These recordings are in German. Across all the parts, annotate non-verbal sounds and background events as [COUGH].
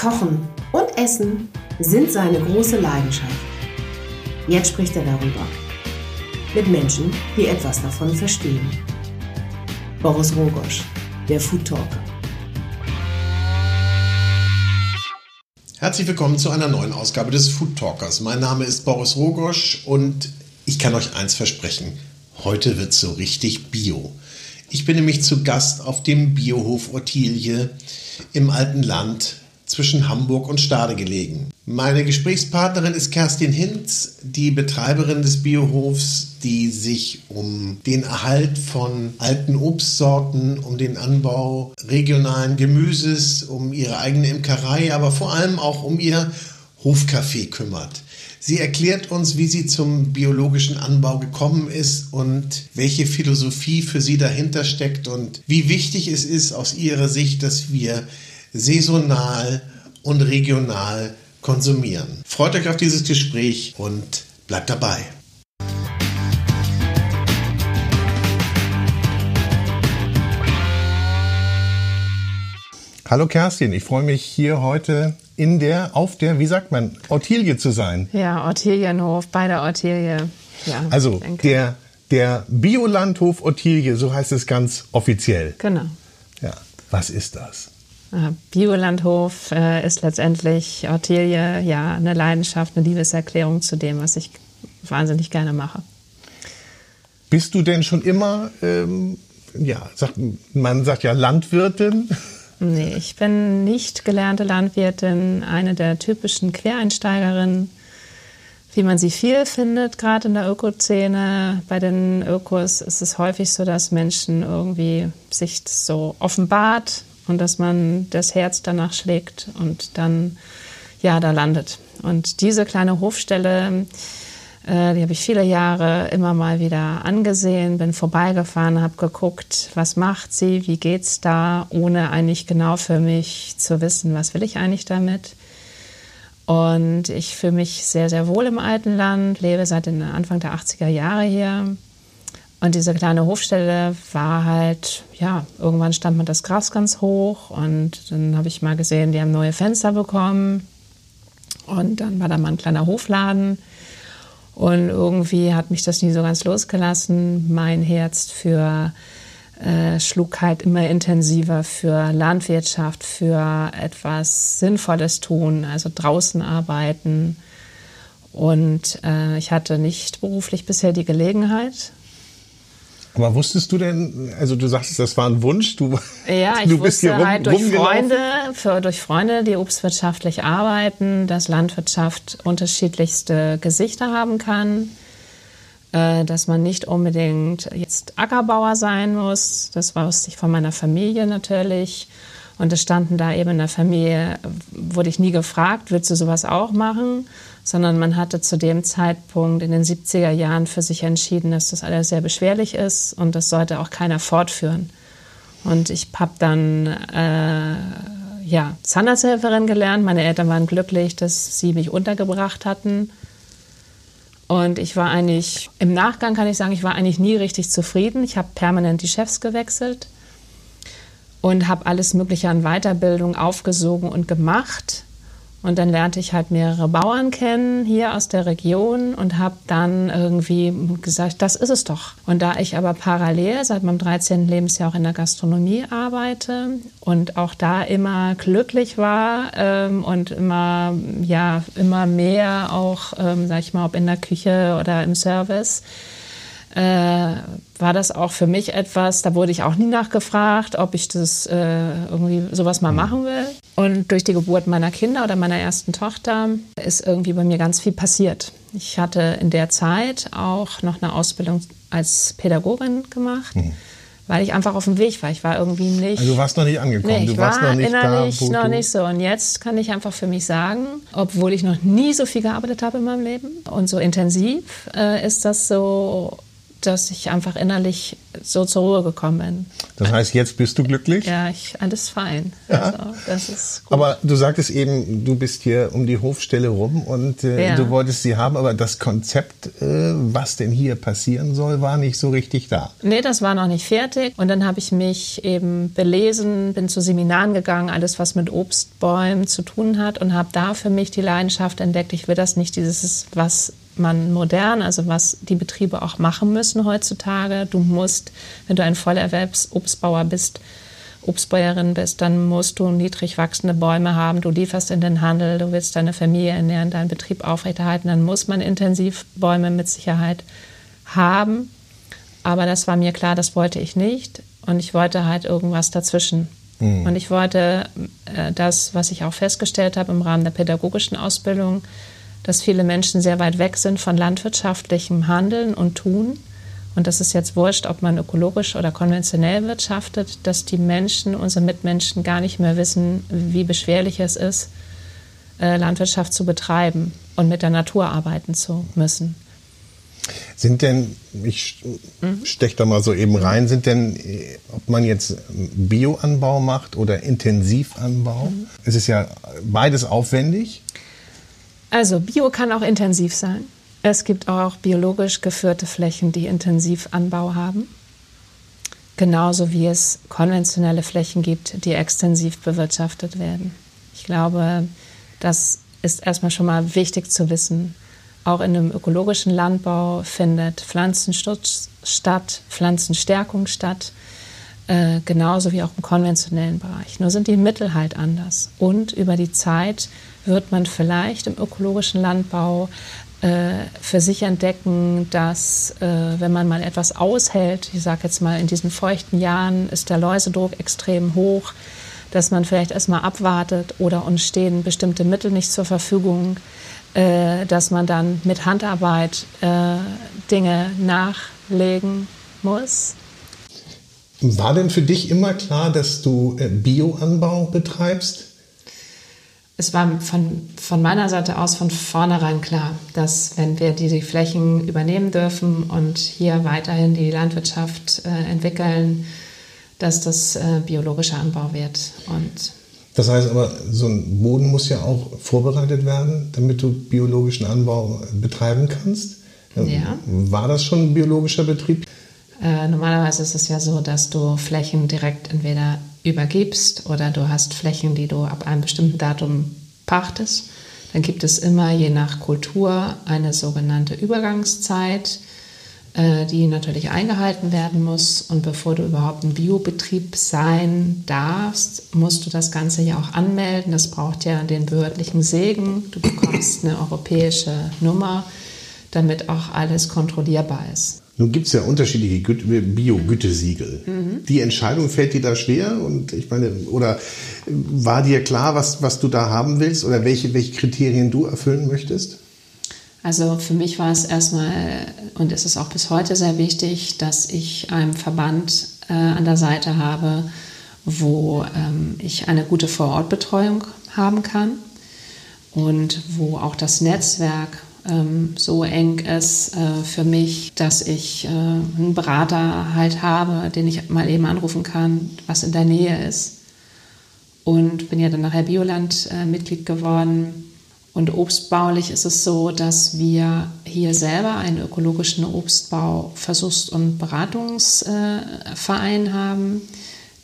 Kochen und Essen sind seine große Leidenschaft. Jetzt spricht er darüber. Mit Menschen, die etwas davon verstehen. Boris Rogosch, der Food Talker. Herzlich willkommen zu einer neuen Ausgabe des Food Talkers. Mein Name ist Boris Rogosch und ich kann euch eins versprechen. Heute wird so richtig bio. Ich bin nämlich zu Gast auf dem Biohof Ottilie im alten Land zwischen Hamburg und Stade gelegen. Meine Gesprächspartnerin ist Kerstin Hinz, die Betreiberin des Biohofs, die sich um den Erhalt von alten Obstsorten, um den Anbau regionalen Gemüses, um ihre eigene Imkerei, aber vor allem auch um ihr Hofcafé kümmert. Sie erklärt uns, wie sie zum biologischen Anbau gekommen ist und welche Philosophie für sie dahinter steckt und wie wichtig es ist aus ihrer Sicht, dass wir saisonal und regional konsumieren. Freut euch auf dieses Gespräch und bleibt dabei. Hallo Kerstin, ich freue mich hier heute in der, auf der, wie sagt man, Ortilie zu sein. Ja, Ortilienhof, bei der Ortilie. Ja, also der, der Biolandhof Ortilie, so heißt es ganz offiziell. Genau. Ja, was ist das? Äh, Biolandhof äh, ist letztendlich Ortilie, ja, eine Leidenschaft, eine Liebeserklärung zu dem, was ich wahnsinnig gerne mache. Bist du denn schon immer, ähm, ja, sagt, man sagt ja Landwirtin? Nee, ich bin nicht gelernte Landwirtin, eine der typischen Quereinsteigerinnen, wie man sie viel findet, gerade in der Ökozene. Bei den Ökos ist es häufig so, dass Menschen irgendwie sich so offenbart, und dass man das Herz danach schlägt und dann ja da landet. Und diese kleine Hofstelle, äh, die habe ich viele Jahre immer mal wieder angesehen, bin vorbeigefahren, habe geguckt, was macht sie, wie geht's da, ohne eigentlich genau für mich zu wissen, was will ich eigentlich damit. Und ich fühle mich sehr, sehr wohl im alten Land, lebe seit Anfang der 80er Jahre hier und diese kleine Hofstelle war halt, ja, irgendwann stand man das Gras ganz hoch und dann habe ich mal gesehen, die haben neue Fenster bekommen. Und dann war da mal ein kleiner Hofladen. Und irgendwie hat mich das nie so ganz losgelassen. Mein Herz für äh, schlug halt immer intensiver für Landwirtschaft, für etwas Sinnvolles tun, also draußen arbeiten. Und äh, ich hatte nicht beruflich bisher die Gelegenheit, aber wusstest du denn, also du sagst, das war ein Wunsch, du, ja, [LAUGHS] ich du bist hier rum, halt durch Freunde, für, durch Freunde, die obstwirtschaftlich arbeiten, dass Landwirtschaft unterschiedlichste Gesichter haben kann, äh, dass man nicht unbedingt jetzt Ackerbauer sein muss. Das wusste ich von meiner Familie natürlich. Und es standen da eben in der Familie, wurde ich nie gefragt, willst du sowas auch machen? Sondern man hatte zu dem Zeitpunkt in den 70er Jahren für sich entschieden, dass das alles sehr beschwerlich ist und das sollte auch keiner fortführen. Und ich habe dann äh, ja, Zahnarzthelferin gelernt. Meine Eltern waren glücklich, dass sie mich untergebracht hatten. Und ich war eigentlich, im Nachgang kann ich sagen, ich war eigentlich nie richtig zufrieden. Ich habe permanent die Chefs gewechselt und habe alles Mögliche an Weiterbildung aufgesogen und gemacht. Und dann lernte ich halt mehrere Bauern kennen hier aus der Region und habe dann irgendwie gesagt, das ist es doch. Und da ich aber parallel seit meinem 13. Lebensjahr auch in der Gastronomie arbeite und auch da immer glücklich war ähm, und immer, ja, immer mehr auch, ähm, sag ich mal, ob in der Küche oder im Service, äh, war das auch für mich etwas, da wurde ich auch nie nachgefragt, ob ich das äh, irgendwie sowas mal mhm. machen will. Und durch die Geburt meiner Kinder oder meiner ersten Tochter ist irgendwie bei mir ganz viel passiert. Ich hatte in der Zeit auch noch eine Ausbildung als Pädagogin gemacht. Mhm weil ich einfach auf dem Weg war. Ich war irgendwie nicht. Also du warst noch nicht angekommen. Nee, ich du warst war noch nicht innerlich da, noch nicht so. Und jetzt kann ich einfach für mich sagen, obwohl ich noch nie so viel gearbeitet habe in meinem Leben und so intensiv, äh, ist das so dass ich einfach innerlich so zur Ruhe gekommen bin. Das heißt, jetzt bist du glücklich? Ja, ich, alles fein. Ja. Also, das ist gut. Aber du sagtest eben, du bist hier um die Hofstelle rum und äh, ja. du wolltest sie haben, aber das Konzept, äh, was denn hier passieren soll, war nicht so richtig da. Nee, das war noch nicht fertig. Und dann habe ich mich eben belesen, bin zu Seminaren gegangen, alles, was mit Obstbäumen zu tun hat und habe da für mich die Leidenschaft entdeckt. Ich will das nicht, dieses, was man modern, also was die Betriebe auch machen müssen heutzutage. Du musst, wenn du ein Vollerwerbsobstbauer bist, Obstbäuerin bist, dann musst du niedrig wachsende Bäume haben, du lieferst in den Handel, du willst deine Familie ernähren, deinen Betrieb aufrechterhalten, dann muss man intensiv Bäume mit Sicherheit haben. Aber das war mir klar, das wollte ich nicht. Und ich wollte halt irgendwas dazwischen. Mhm. Und ich wollte äh, das, was ich auch festgestellt habe im Rahmen der pädagogischen Ausbildung, dass viele Menschen sehr weit weg sind von landwirtschaftlichem Handeln und Tun. Und das ist jetzt wurscht, ob man ökologisch oder konventionell wirtschaftet, dass die Menschen, unsere Mitmenschen gar nicht mehr wissen, wie beschwerlich es ist, äh, Landwirtschaft zu betreiben und mit der Natur arbeiten zu müssen. Sind denn, ich mhm. steche da mal so eben rein, sind denn, äh, ob man jetzt Bioanbau macht oder Intensivanbau, mhm. es ist ja beides aufwendig. Also Bio kann auch intensiv sein. Es gibt auch biologisch geführte Flächen, die Intensivanbau haben. Genauso wie es konventionelle Flächen gibt, die extensiv bewirtschaftet werden. Ich glaube, das ist erstmal schon mal wichtig zu wissen. Auch in einem ökologischen Landbau findet Pflanzenschutz statt, Pflanzenstärkung statt, äh, genauso wie auch im konventionellen Bereich. Nur sind die Mittel halt anders. Und über die Zeit wird man vielleicht im ökologischen Landbau äh, für sich entdecken, dass äh, wenn man mal etwas aushält, ich sage jetzt mal in diesen feuchten Jahren ist der Läusedruck extrem hoch, dass man vielleicht erstmal abwartet oder uns stehen bestimmte Mittel nicht zur Verfügung, äh, dass man dann mit Handarbeit äh, Dinge nachlegen muss. War denn für dich immer klar, dass du äh, Bioanbau betreibst? Es war von, von meiner Seite aus von vornherein klar, dass wenn wir diese Flächen übernehmen dürfen und hier weiterhin die Landwirtschaft äh, entwickeln, dass das äh, biologischer Anbau wird. Und das heißt aber, so ein Boden muss ja auch vorbereitet werden, damit du biologischen Anbau betreiben kannst. Ähm, ja. War das schon ein biologischer Betrieb? Äh, normalerweise ist es ja so, dass du Flächen direkt entweder übergibst oder du hast Flächen, die du ab einem bestimmten Datum pachtest. Dann gibt es immer je nach Kultur eine sogenannte Übergangszeit, äh, die natürlich eingehalten werden muss. Und bevor du überhaupt ein Biobetrieb sein darfst, musst du das Ganze ja auch anmelden. Das braucht ja den behördlichen Segen. Du bekommst eine europäische Nummer, damit auch alles kontrollierbar ist. Nun gibt es ja unterschiedliche Bio-Gütesiegel. Mhm. Die Entscheidung fällt dir da schwer und ich meine, oder war dir klar, was, was du da haben willst oder welche, welche Kriterien du erfüllen möchtest? Also für mich war es erstmal und es ist auch bis heute sehr wichtig, dass ich einen Verband äh, an der Seite habe, wo ähm, ich eine gute Vorortbetreuung haben kann und wo auch das Netzwerk ähm, so eng ist äh, für mich, dass ich äh, einen Berater halt habe, den ich mal eben anrufen kann, was in der Nähe ist. Und bin ja dann nachher Bioland-Mitglied äh, geworden. Und obstbaulich ist es so, dass wir hier selber einen ökologischen Obstbau Versuchs- und Beratungsverein haben.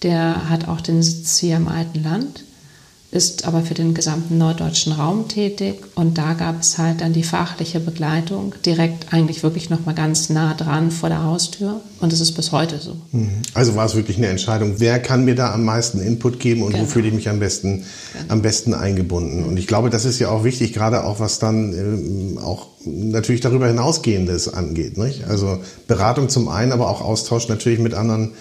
Der hat auch den Sitz hier im alten Land ist aber für den gesamten norddeutschen Raum tätig und da gab es halt dann die fachliche Begleitung direkt eigentlich wirklich noch mal ganz nah dran vor der Haustür und es ist bis heute so. Mhm. Also war es wirklich eine Entscheidung, wer kann mir da am meisten Input geben und genau. wo fühle ich mich am besten genau. am besten eingebunden und ich glaube, das ist ja auch wichtig, gerade auch was dann ähm, auch natürlich darüber hinausgehendes angeht, nicht? Also Beratung zum einen, aber auch Austausch natürlich mit anderen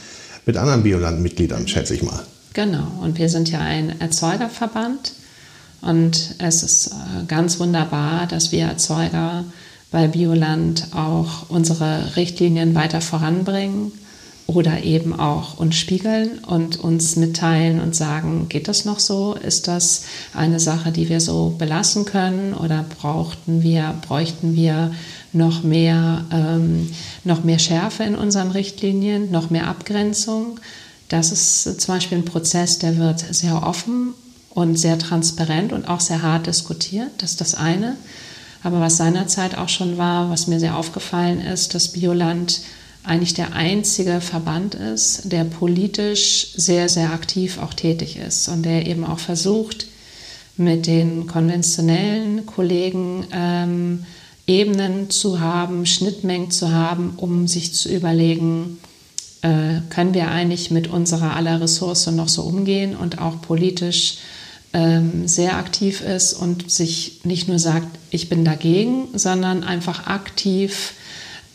mit anderen Bioland-Mitgliedern, schätze ich mal. Genau, und wir sind ja ein Erzeugerverband und es ist äh, ganz wunderbar, dass wir Erzeuger bei Bioland auch unsere Richtlinien weiter voranbringen oder eben auch uns spiegeln und uns mitteilen und sagen, geht das noch so? Ist das eine Sache, die wir so belassen können oder brauchten wir, bräuchten wir noch mehr, ähm, noch mehr Schärfe in unseren Richtlinien, noch mehr Abgrenzung. Das ist zum Beispiel ein Prozess, der wird sehr offen und sehr transparent und auch sehr hart diskutiert. Das ist das eine. Aber was seinerzeit auch schon war, was mir sehr aufgefallen ist, dass Bioland eigentlich der einzige Verband ist, der politisch sehr, sehr aktiv auch tätig ist und der eben auch versucht, mit den konventionellen Kollegen ähm, Ebenen zu haben, Schnittmengen zu haben, um sich zu überlegen, äh, können wir eigentlich mit unserer aller Ressource noch so umgehen und auch politisch ähm, sehr aktiv ist und sich nicht nur sagt, ich bin dagegen, sondern einfach aktiv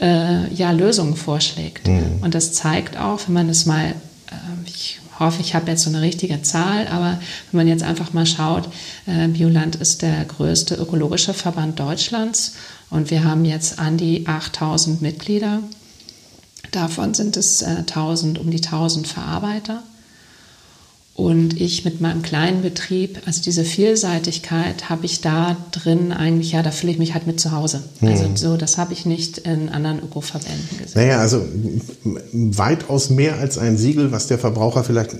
äh, ja, Lösungen vorschlägt. Mhm. Und das zeigt auch, wenn man es mal, äh, ich hoffe, ich habe jetzt so eine richtige Zahl, aber wenn man jetzt einfach mal schaut, äh, Bioland ist der größte ökologische Verband Deutschlands und wir haben jetzt an die 8000 Mitglieder. Davon sind es 1000, äh, um die 1000 Verarbeiter. Und ich mit meinem kleinen Betrieb, also diese Vielseitigkeit habe ich da drin eigentlich, ja, da fühle ich mich halt mit zu Hause. Also hm. so, das habe ich nicht in anderen Ökoverbänden gesehen. Naja, also weitaus mehr als ein Siegel, was der Verbraucher vielleicht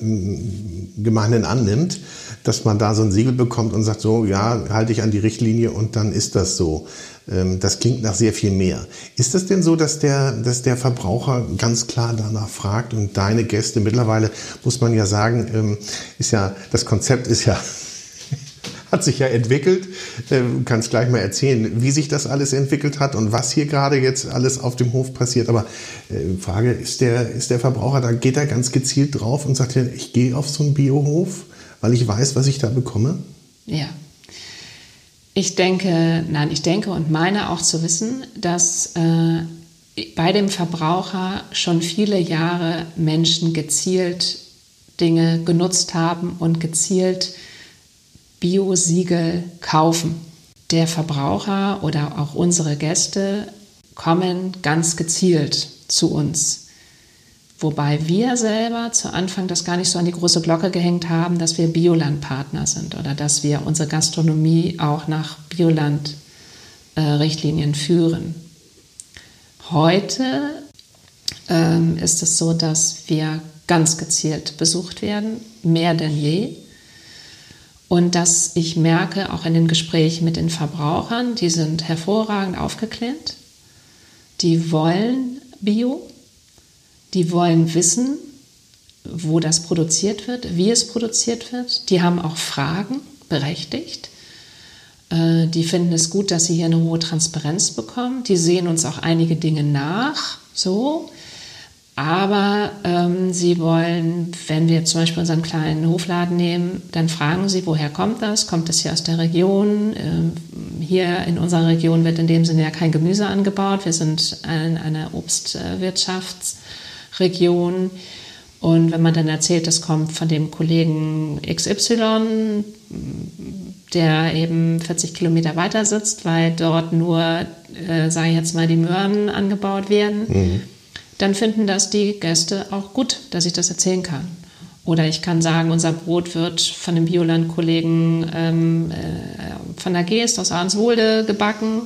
gemeinhin annimmt, dass man da so ein Siegel bekommt und sagt, so, ja, halte ich an die Richtlinie und dann ist das so. Ähm, das klingt nach sehr viel mehr. Ist es denn so, dass der, dass der Verbraucher ganz klar danach fragt und deine Gäste mittlerweile, muss man ja sagen, ähm, ist ja, das Konzept ist ja [LAUGHS] hat sich ja entwickelt. Ähm, du kannst gleich mal erzählen, wie sich das alles entwickelt hat und was hier gerade jetzt alles auf dem Hof passiert. Aber äh, Frage, ist der, ist der Verbraucher, da geht er ganz gezielt drauf und sagt, ich gehe auf so einen Biohof, weil ich weiß, was ich da bekomme? Ja, ich denke, nein, ich denke und meine auch zu wissen, dass äh, bei dem Verbraucher schon viele Jahre Menschen gezielt Dinge genutzt haben und gezielt Bio-Siegel kaufen. Der Verbraucher oder auch unsere Gäste kommen ganz gezielt zu uns. Wobei wir selber zu Anfang das gar nicht so an die große Glocke gehängt haben, dass wir Bioland-Partner sind oder dass wir unsere Gastronomie auch nach Bioland-Richtlinien führen. Heute ähm, ist es so, dass wir ganz gezielt besucht werden, mehr denn je. Und dass ich merke, auch in den Gesprächen mit den Verbrauchern, die sind hervorragend aufgeklärt, die wollen Bio, die wollen wissen, wo das produziert wird, wie es produziert wird. Die haben auch Fragen, berechtigt. Äh, die finden es gut, dass sie hier eine hohe Transparenz bekommen. Die sehen uns auch einige Dinge nach, so. Aber ähm, sie wollen, wenn wir zum Beispiel unseren kleinen Hofladen nehmen, dann fragen sie, woher kommt das? Kommt das hier aus der Region? Ähm, hier in unserer Region wird in dem Sinne ja kein Gemüse angebaut. Wir sind ein, eine Obstwirtschafts- Region. Und wenn man dann erzählt, das kommt von dem Kollegen XY, der eben 40 Kilometer weiter sitzt, weil dort nur, äh, sage ich jetzt mal, die Möhren angebaut werden, mhm. dann finden das die Gäste auch gut, dass ich das erzählen kann. Oder ich kann sagen, unser Brot wird von dem Bioland-Kollegen ähm, äh, von der Geest aus Arnswolde gebacken.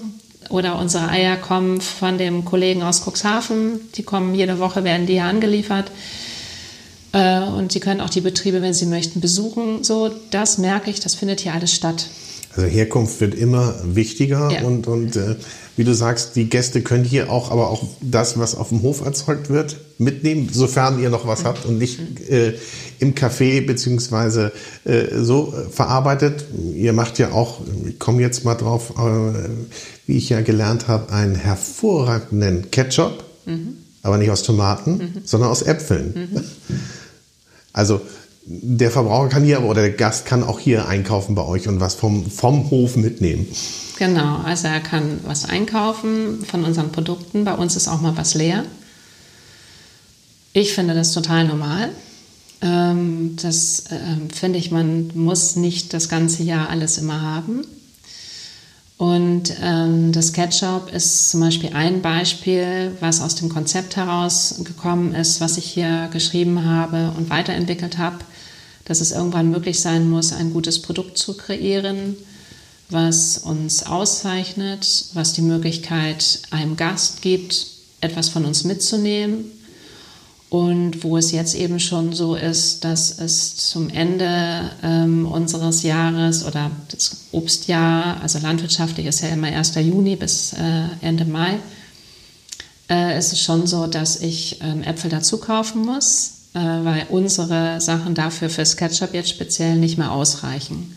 Oder unsere Eier kommen von dem Kollegen aus Cuxhaven. Die kommen jede Woche, werden die hier angeliefert. Äh, und Sie können auch die Betriebe, wenn Sie möchten, besuchen. So, das merke ich, das findet hier alles statt. Also Herkunft wird immer wichtiger ja. und, und äh, wie du sagst, die Gäste können hier auch, aber auch das, was auf dem Hof erzeugt wird, mitnehmen, sofern ihr noch was mhm. habt und nicht äh, im Café beziehungsweise äh, so verarbeitet. Ihr macht ja auch, ich komme jetzt mal drauf, äh, wie ich ja gelernt habe, einen hervorragenden Ketchup, mhm. aber nicht aus Tomaten, mhm. sondern aus Äpfeln. Mhm. Also der Verbraucher kann hier oder der Gast kann auch hier einkaufen bei euch und was vom, vom Hof mitnehmen. Genau, also er kann was einkaufen von unseren Produkten. Bei uns ist auch mal was leer. Ich finde das total normal. Ähm, das ähm, finde ich, man muss nicht das ganze Jahr alles immer haben. Und ähm, das Ketchup ist zum Beispiel ein Beispiel, was aus dem Konzept herausgekommen ist, was ich hier geschrieben habe und weiterentwickelt habe dass es irgendwann möglich sein muss, ein gutes Produkt zu kreieren, was uns auszeichnet, was die Möglichkeit einem Gast gibt, etwas von uns mitzunehmen. Und wo es jetzt eben schon so ist, dass es zum Ende ähm, unseres Jahres oder das Obstjahr, also landwirtschaftlich ist ja immer 1. Juni bis äh, Ende Mai, äh, ist es schon so, dass ich ähm, Äpfel dazu kaufen muss, äh, weil unsere Sachen dafür für SketchUp jetzt speziell nicht mehr ausreichen.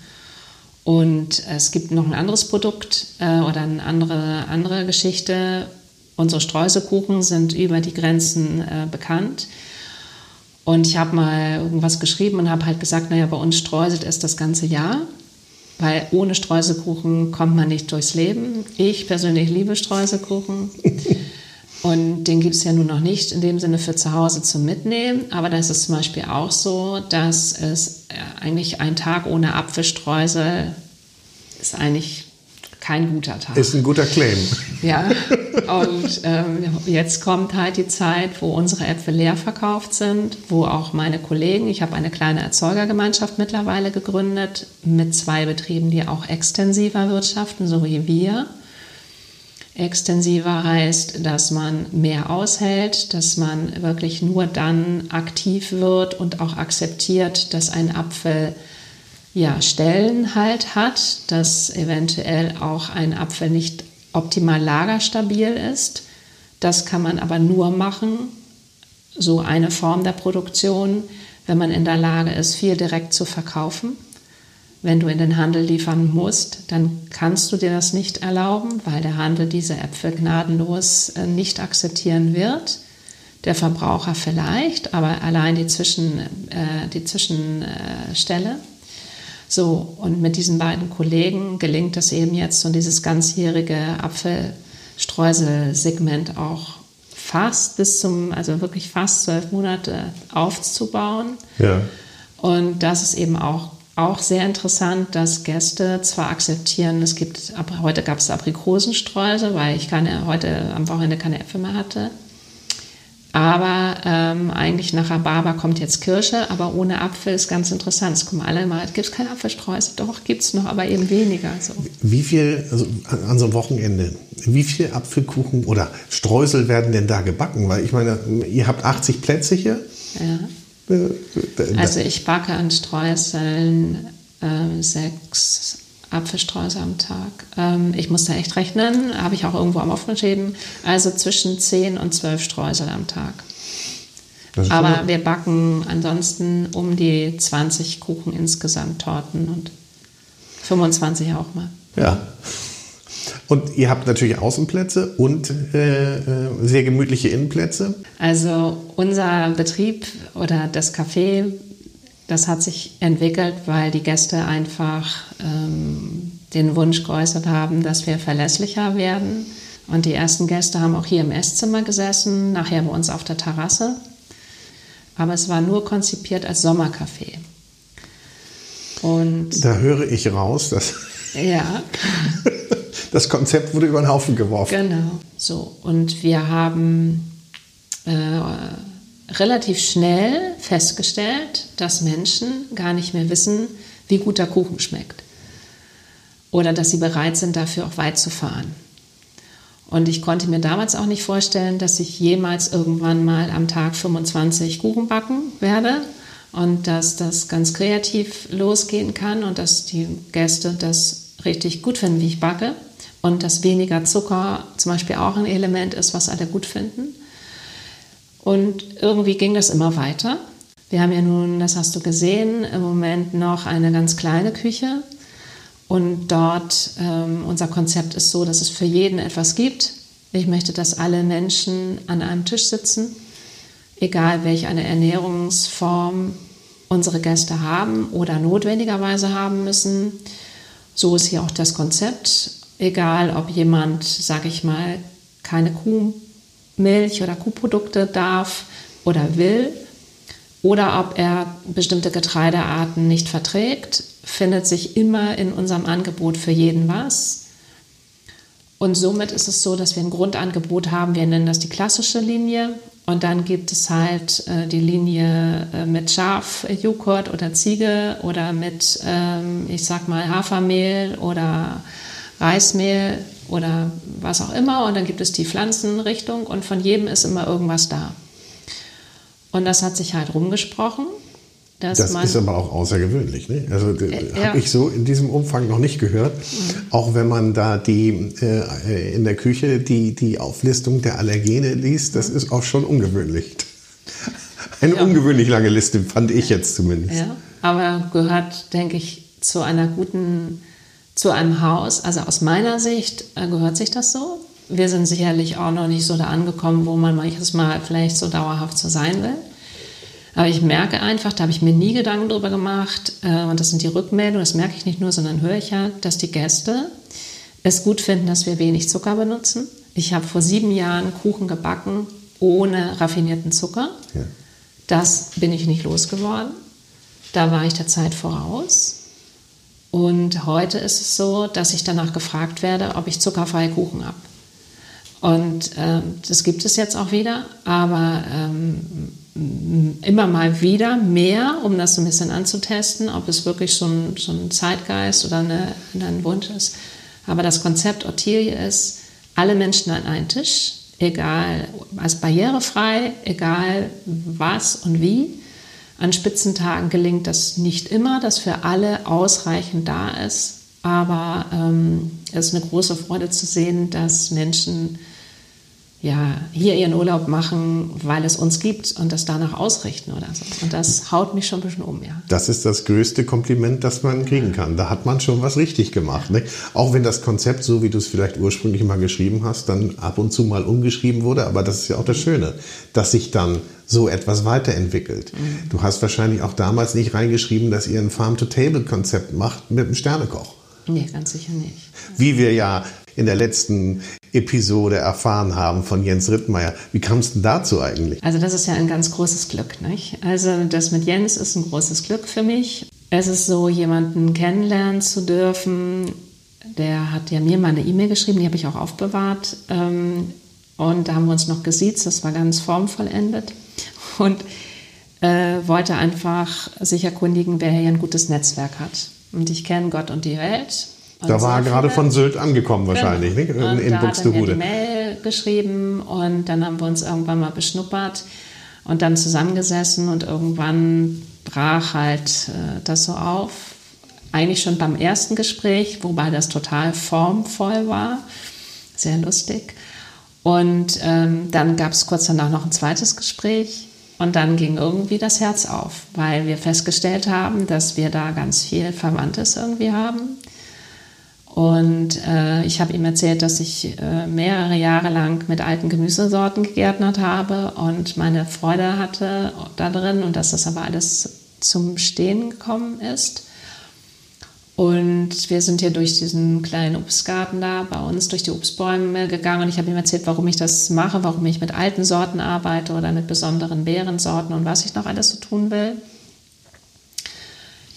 Und es gibt noch ein anderes Produkt äh, oder eine andere, andere Geschichte. Unsere Streuselkuchen sind über die Grenzen äh, bekannt. Und ich habe mal irgendwas geschrieben und habe halt gesagt, naja, bei uns streuselt es das ganze Jahr, weil ohne Streuselkuchen kommt man nicht durchs Leben. Ich persönlich liebe Streuselkuchen. [LAUGHS] Und den gibt es ja nun noch nicht in dem Sinne für zu Hause zum Mitnehmen. Aber da ist es zum Beispiel auch so, dass es äh, eigentlich ein Tag ohne Apfelstreusel ist eigentlich kein guter Tag. Ist ein guter Claim. Ja, [LAUGHS] und ähm, jetzt kommt halt die Zeit, wo unsere Äpfel leer verkauft sind, wo auch meine Kollegen, ich habe eine kleine Erzeugergemeinschaft mittlerweile gegründet mit zwei Betrieben, die auch extensiver wirtschaften, so wie wir. Extensiver heißt, dass man mehr aushält, dass man wirklich nur dann aktiv wird und auch akzeptiert, dass ein Apfel ja, Stellen halt hat, dass eventuell auch ein Apfel nicht optimal lagerstabil ist. Das kann man aber nur machen, so eine Form der Produktion, wenn man in der Lage ist, viel direkt zu verkaufen wenn du in den Handel liefern musst, dann kannst du dir das nicht erlauben, weil der Handel diese Äpfel gnadenlos äh, nicht akzeptieren wird. Der Verbraucher vielleicht, aber allein die, Zwischen, äh, die Zwischenstelle. So, und mit diesen beiden Kollegen gelingt es eben jetzt, so dieses ganzjährige Apfelstreusel-Segment auch fast bis zum, also wirklich fast zwölf Monate aufzubauen. Ja. Und das ist eben auch auch sehr interessant, dass Gäste zwar akzeptieren, es gibt, heute gab es Aprikosenstreusel, weil ich keine, heute am Wochenende keine Äpfel mehr hatte. Aber ähm, eigentlich nach Rhabarber kommt jetzt Kirsche, aber ohne Apfel ist ganz interessant. Es kommen alle immer, gibt es keine Apfelstreusel? Doch, gibt es noch, aber eben weniger. So. Wie viel, also an so einem Wochenende, wie viel Apfelkuchen oder Streusel werden denn da gebacken? Weil ich meine, ihr habt 80 Plätze hier. Ja. Also ich backe an Streuseln äh, sechs Apfelstreusel am Tag. Ähm, ich muss da echt rechnen, habe ich auch irgendwo am aufgeschrieben. Also zwischen zehn und zwölf Streusel am Tag. Aber wir backen ansonsten um die 20 Kuchen insgesamt, Torten und 25 auch mal. Ja, und ihr habt natürlich Außenplätze und äh, äh, sehr gemütliche Innenplätze. Also unser Betrieb oder das Café, das hat sich entwickelt, weil die Gäste einfach ähm, den Wunsch geäußert haben, dass wir verlässlicher werden. Und die ersten Gäste haben auch hier im Esszimmer gesessen, nachher bei uns auf der Terrasse. Aber es war nur konzipiert als Sommercafé. Und da höre ich raus, dass ja. [LAUGHS] das Konzept wurde über den Haufen geworfen. Genau. So, und wir haben äh, relativ schnell festgestellt, dass Menschen gar nicht mehr wissen, wie gut der Kuchen schmeckt. Oder dass sie bereit sind, dafür auch weit zu fahren. Und ich konnte mir damals auch nicht vorstellen, dass ich jemals irgendwann mal am Tag 25 Kuchen backen werde und dass das ganz kreativ losgehen kann und dass die Gäste das richtig gut finden, wie ich backe und dass weniger Zucker zum Beispiel auch ein Element ist, was alle gut finden. Und irgendwie ging das immer weiter. Wir haben ja nun, das hast du gesehen, im Moment noch eine ganz kleine Küche. Und dort, ähm, unser Konzept ist so, dass es für jeden etwas gibt. Ich möchte, dass alle Menschen an einem Tisch sitzen, egal welche eine Ernährungsform unsere Gäste haben oder notwendigerweise haben müssen. So ist hier auch das Konzept egal ob jemand, sage ich mal, keine Kuhmilch oder Kuhprodukte darf oder will, oder ob er bestimmte Getreidearten nicht verträgt, findet sich immer in unserem Angebot für jeden was. Und somit ist es so, dass wir ein Grundangebot haben. Wir nennen das die klassische Linie. Und dann gibt es halt äh, die Linie äh, mit Schafjoghurt oder Ziege oder mit, ähm, ich sag mal, Hafermehl oder Reismehl oder was auch immer. Und dann gibt es die Pflanzenrichtung und von jedem ist immer irgendwas da. Und das hat sich halt rumgesprochen. das ist aber auch außergewöhnlich. Ne? Also äh, ja. habe ich so in diesem Umfang noch nicht gehört. Mhm. Auch wenn man da die äh, in der Küche die, die Auflistung der Allergene liest, das mhm. ist auch schon ungewöhnlich. [LAUGHS] Eine ja. ungewöhnlich lange Liste, fand ich jetzt zumindest. Ja, aber gehört, denke ich, zu einer guten zu einem Haus, also aus meiner Sicht äh, gehört sich das so. Wir sind sicherlich auch noch nicht so da angekommen, wo man manches Mal vielleicht so dauerhaft so sein will. Aber ich merke einfach, da habe ich mir nie Gedanken drüber gemacht, äh, und das sind die Rückmeldungen, das merke ich nicht nur, sondern höre ich ja, dass die Gäste es gut finden, dass wir wenig Zucker benutzen. Ich habe vor sieben Jahren Kuchen gebacken ohne raffinierten Zucker. Ja. Das bin ich nicht losgeworden. Da war ich der Zeit voraus. Und heute ist es so, dass ich danach gefragt werde, ob ich zuckerfreie Kuchen habe. Und äh, das gibt es jetzt auch wieder, aber ähm, immer mal wieder mehr, um das so ein bisschen anzutesten, ob es wirklich so ein, so ein Zeitgeist oder eine, ein Wunsch ist. Aber das Konzept Ottilie ist, alle Menschen an einen Tisch, egal, als barrierefrei, egal was und wie. An Spitzentagen gelingt das nicht immer, dass für alle ausreichend da ist. Aber ähm, es ist eine große Freude zu sehen, dass Menschen ja, hier ihren Urlaub machen, weil es uns gibt und das danach ausrichten oder so. Und das haut mich schon ein bisschen um, ja. Das ist das größte Kompliment, das man kriegen kann. Da hat man schon was richtig gemacht. Ne? Auch wenn das Konzept, so wie du es vielleicht ursprünglich mal geschrieben hast, dann ab und zu mal umgeschrieben wurde. Aber das ist ja auch das Schöne, dass sich dann so etwas weiterentwickelt. Mhm. Du hast wahrscheinlich auch damals nicht reingeschrieben, dass ihr ein Farm-to-Table-Konzept macht mit einem Sternekoch. Nee, ganz sicher nicht. Wie wir ja in der letzten Episode erfahren haben von Jens Rittmeier. Wie kam es denn dazu eigentlich? Also das ist ja ein ganz großes Glück. Nicht? Also das mit Jens ist ein großes Glück für mich. Es ist so, jemanden kennenlernen zu dürfen. Der hat ja mir mal eine E-Mail geschrieben, die habe ich auch aufbewahrt. Ähm, und da haben wir uns noch gesiezt, das war ganz formvollendet. Und äh, wollte einfach sich erkundigen, wer hier ein gutes Netzwerk hat. Und ich kenne Gott und die Welt da war er gerade von Sylt angekommen wahrscheinlich, genau. ne? in, in Buxtehude. Da hat er mir die Mail geschrieben und dann haben wir uns irgendwann mal beschnuppert und dann zusammengesessen und irgendwann brach halt äh, das so auf. Eigentlich schon beim ersten Gespräch, wobei das total formvoll war, sehr lustig. Und ähm, dann gab es kurz danach noch ein zweites Gespräch und dann ging irgendwie das Herz auf, weil wir festgestellt haben, dass wir da ganz viel Verwandtes irgendwie haben und äh, ich habe ihm erzählt, dass ich äh, mehrere Jahre lang mit alten Gemüsesorten gegärtnert habe und meine Freude hatte da drin und dass das aber alles zum Stehen gekommen ist. Und wir sind hier durch diesen kleinen Obstgarten da bei uns, durch die Obstbäume gegangen und ich habe ihm erzählt, warum ich das mache, warum ich mit alten Sorten arbeite oder mit besonderen Beerensorten und was ich noch alles so tun will.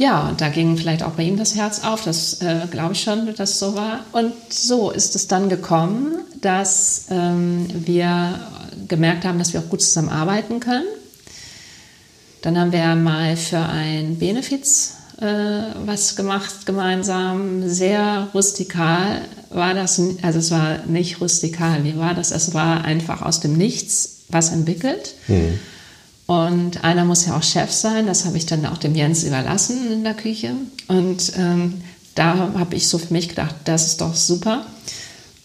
Ja, da ging vielleicht auch bei ihm das Herz auf, das äh, glaube ich schon, dass das so war. Und so ist es dann gekommen, dass ähm, wir gemerkt haben, dass wir auch gut zusammenarbeiten können. Dann haben wir mal für ein Benefiz äh, was gemacht gemeinsam. Sehr rustikal war das, also es war nicht rustikal, wie war das? Es war einfach aus dem Nichts was entwickelt. Mhm. Und einer muss ja auch Chef sein, das habe ich dann auch dem Jens überlassen in der Küche. Und ähm, da habe ich so für mich gedacht, das ist doch super.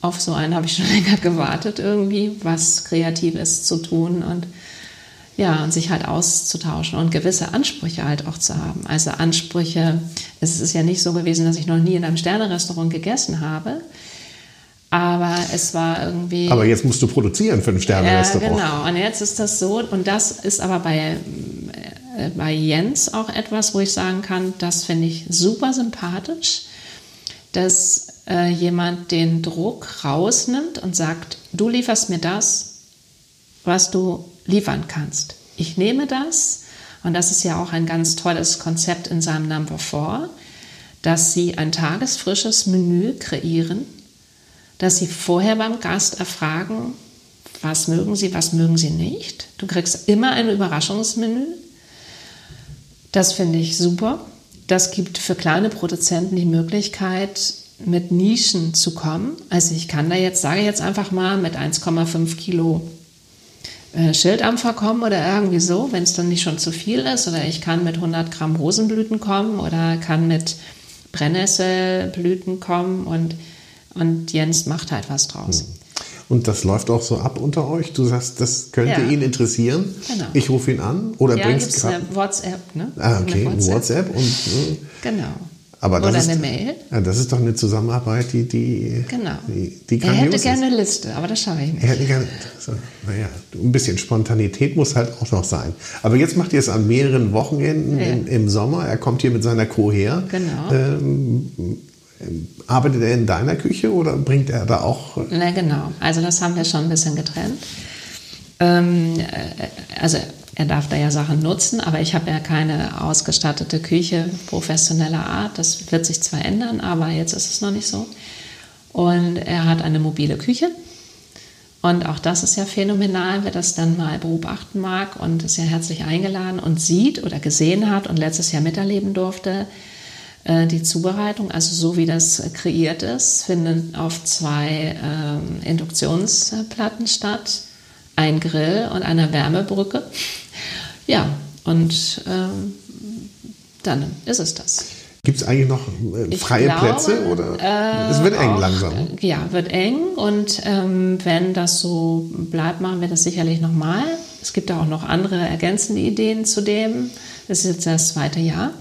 Auf so einen habe ich schon [LAUGHS] länger gewartet, irgendwie was Kreatives zu tun und ja, und sich halt auszutauschen und gewisse Ansprüche halt auch zu haben. Also Ansprüche, es ist ja nicht so gewesen, dass ich noch nie in einem Sternerestaurant gegessen habe. Aber es war irgendwie. Aber jetzt musst du produzieren für ein Sterne-Restaurant. Ja, genau. Und jetzt ist das so. Und das ist aber bei, äh, bei Jens auch etwas, wo ich sagen kann, das finde ich super sympathisch, dass äh, jemand den Druck rausnimmt und sagt, du lieferst mir das, was du liefern kannst. Ich nehme das. Und das ist ja auch ein ganz tolles Konzept in seinem Number 4, dass sie ein tagesfrisches Menü kreieren dass sie vorher beim Gast erfragen, was mögen sie, was mögen sie nicht. Du kriegst immer ein Überraschungsmenü. Das finde ich super. Das gibt für kleine Produzenten die Möglichkeit, mit Nischen zu kommen. Also ich kann da jetzt, sage jetzt einfach mal, mit 1,5 Kilo äh, Schildampfer kommen oder irgendwie so, wenn es dann nicht schon zu viel ist. Oder ich kann mit 100 Gramm Rosenblüten kommen oder kann mit Brennnesselblüten kommen und, und Jens macht halt was draus. Hm. Und das läuft auch so ab unter euch? Du sagst, das könnte ja. ihn interessieren. Genau. Ich rufe ihn an oder ja, bringst gerade. WhatsApp, ne? Ah, okay, WhatsApp. WhatsApp und. Äh, genau. Aber Oder ist, eine Mail. Ja, das ist doch eine Zusammenarbeit, die, die, genau. die, die Er hätte gerne eine Liste, aber das schaffe ich nicht. Er hätte gerne, so, naja, ein bisschen Spontanität muss halt auch noch sein. Aber jetzt macht ihr es an mehreren Wochenenden ja. im, im, Sommer. Er kommt hier mit seiner Crew her. Genau. Ähm, arbeitet er in deiner Küche oder bringt er da auch? Na genau, also das haben wir schon ein bisschen getrennt. Ähm, äh, also er darf da ja Sachen nutzen, aber ich habe ja keine ausgestattete Küche professioneller Art. Das wird sich zwar ändern, aber jetzt ist es noch nicht so. Und er hat eine mobile Küche. Und auch das ist ja phänomenal, wer das dann mal beobachten mag und ist ja herzlich eingeladen und sieht oder gesehen hat und letztes Jahr miterleben durfte. Äh, die Zubereitung, also so wie das kreiert ist, findet auf zwei äh, Induktionsplatten statt, ein Grill und eine Wärmebrücke. [LAUGHS] Ja, und ähm, dann ist es das. Gibt es eigentlich noch äh, freie glaube, Plätze oder äh, es wird eng auch, langsam? Ja, wird eng und ähm, wenn das so bleibt, machen wir das sicherlich nochmal. Es gibt auch noch andere ergänzende Ideen zu dem. Das ist jetzt das zweite Jahr.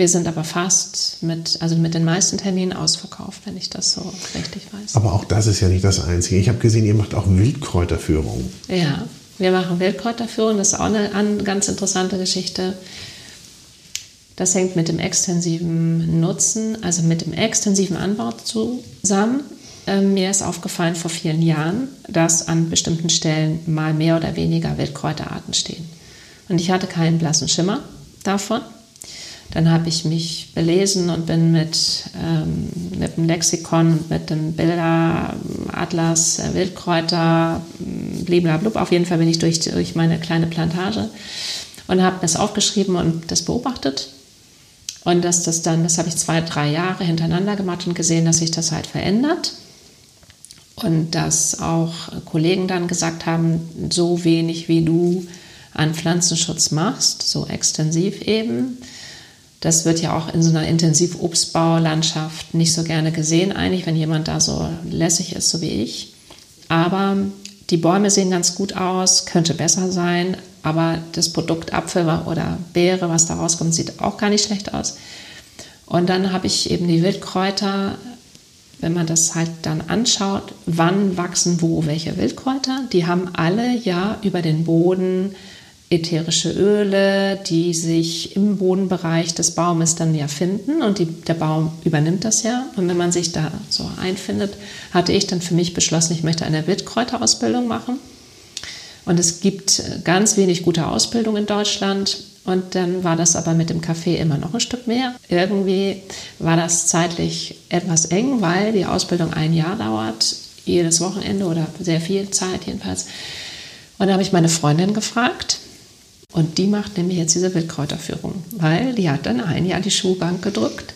Wir sind aber fast mit, also mit den meisten Terminen ausverkauft, wenn ich das so richtig weiß. Aber auch das ist ja nicht das Einzige. Ich habe gesehen, ihr macht auch Wildkräuterführung. Ja, wir machen Wildkräuterführung, das ist auch eine, eine ganz interessante Geschichte. Das hängt mit dem extensiven Nutzen, also mit dem extensiven Anbau zusammen. Ähm, mir ist aufgefallen vor vielen Jahren, dass an bestimmten Stellen mal mehr oder weniger Wildkräuterarten stehen. Und ich hatte keinen blassen Schimmer davon. Dann habe ich mich belesen und bin mit, ähm, mit dem Lexikon, mit dem Bilderatlas, äh, Wildkräuter, bliblablub, auf jeden Fall bin ich durch, durch meine kleine Plantage und habe das aufgeschrieben und das beobachtet. Und dass das dann, das habe ich zwei, drei Jahre hintereinander gemacht und gesehen, dass sich das halt verändert. Und dass auch Kollegen dann gesagt haben, so wenig wie du an Pflanzenschutz machst, so extensiv eben, das wird ja auch in so einer Intensivobstbaulandschaft nicht so gerne gesehen, eigentlich, wenn jemand da so lässig ist, so wie ich. Aber die Bäume sehen ganz gut aus, könnte besser sein, aber das Produkt Apfel oder Beere, was da rauskommt, sieht auch gar nicht schlecht aus. Und dann habe ich eben die Wildkräuter, wenn man das halt dann anschaut, wann wachsen wo welche Wildkräuter, die haben alle ja über den Boden ätherische Öle, die sich im Bodenbereich des Baumes dann ja finden und die, der Baum übernimmt das ja. Und wenn man sich da so einfindet, hatte ich dann für mich beschlossen, ich möchte eine Wildkräuterausbildung machen. Und es gibt ganz wenig gute Ausbildung in Deutschland. Und dann war das aber mit dem Kaffee immer noch ein Stück mehr. Irgendwie war das zeitlich etwas eng, weil die Ausbildung ein Jahr dauert, jedes Wochenende oder sehr viel Zeit jedenfalls. Und da habe ich meine Freundin gefragt, und die macht nämlich jetzt diese Wildkräuterführung, weil die hat dann ein Jahr die Schuhbank gedrückt.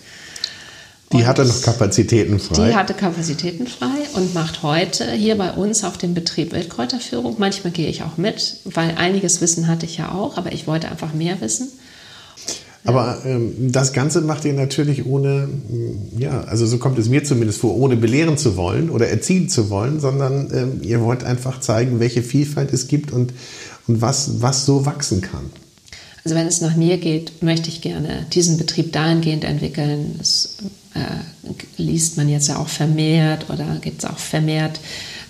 Die hatte noch Kapazitäten frei. Die hatte Kapazitäten frei und macht heute hier bei uns auf dem Betrieb Wildkräuterführung. Manchmal gehe ich auch mit, weil einiges Wissen hatte ich ja auch, aber ich wollte einfach mehr wissen. Aber ähm, das Ganze macht ihr natürlich ohne, mm, ja, also so kommt es mir zumindest vor, ohne belehren zu wollen oder erziehen zu wollen, sondern ähm, ihr wollt einfach zeigen, welche Vielfalt es gibt und, und was, was so wachsen kann. Also wenn es nach mir geht, möchte ich gerne diesen Betrieb dahingehend entwickeln. Das äh, liest man jetzt ja auch vermehrt oder gibt es auch vermehrt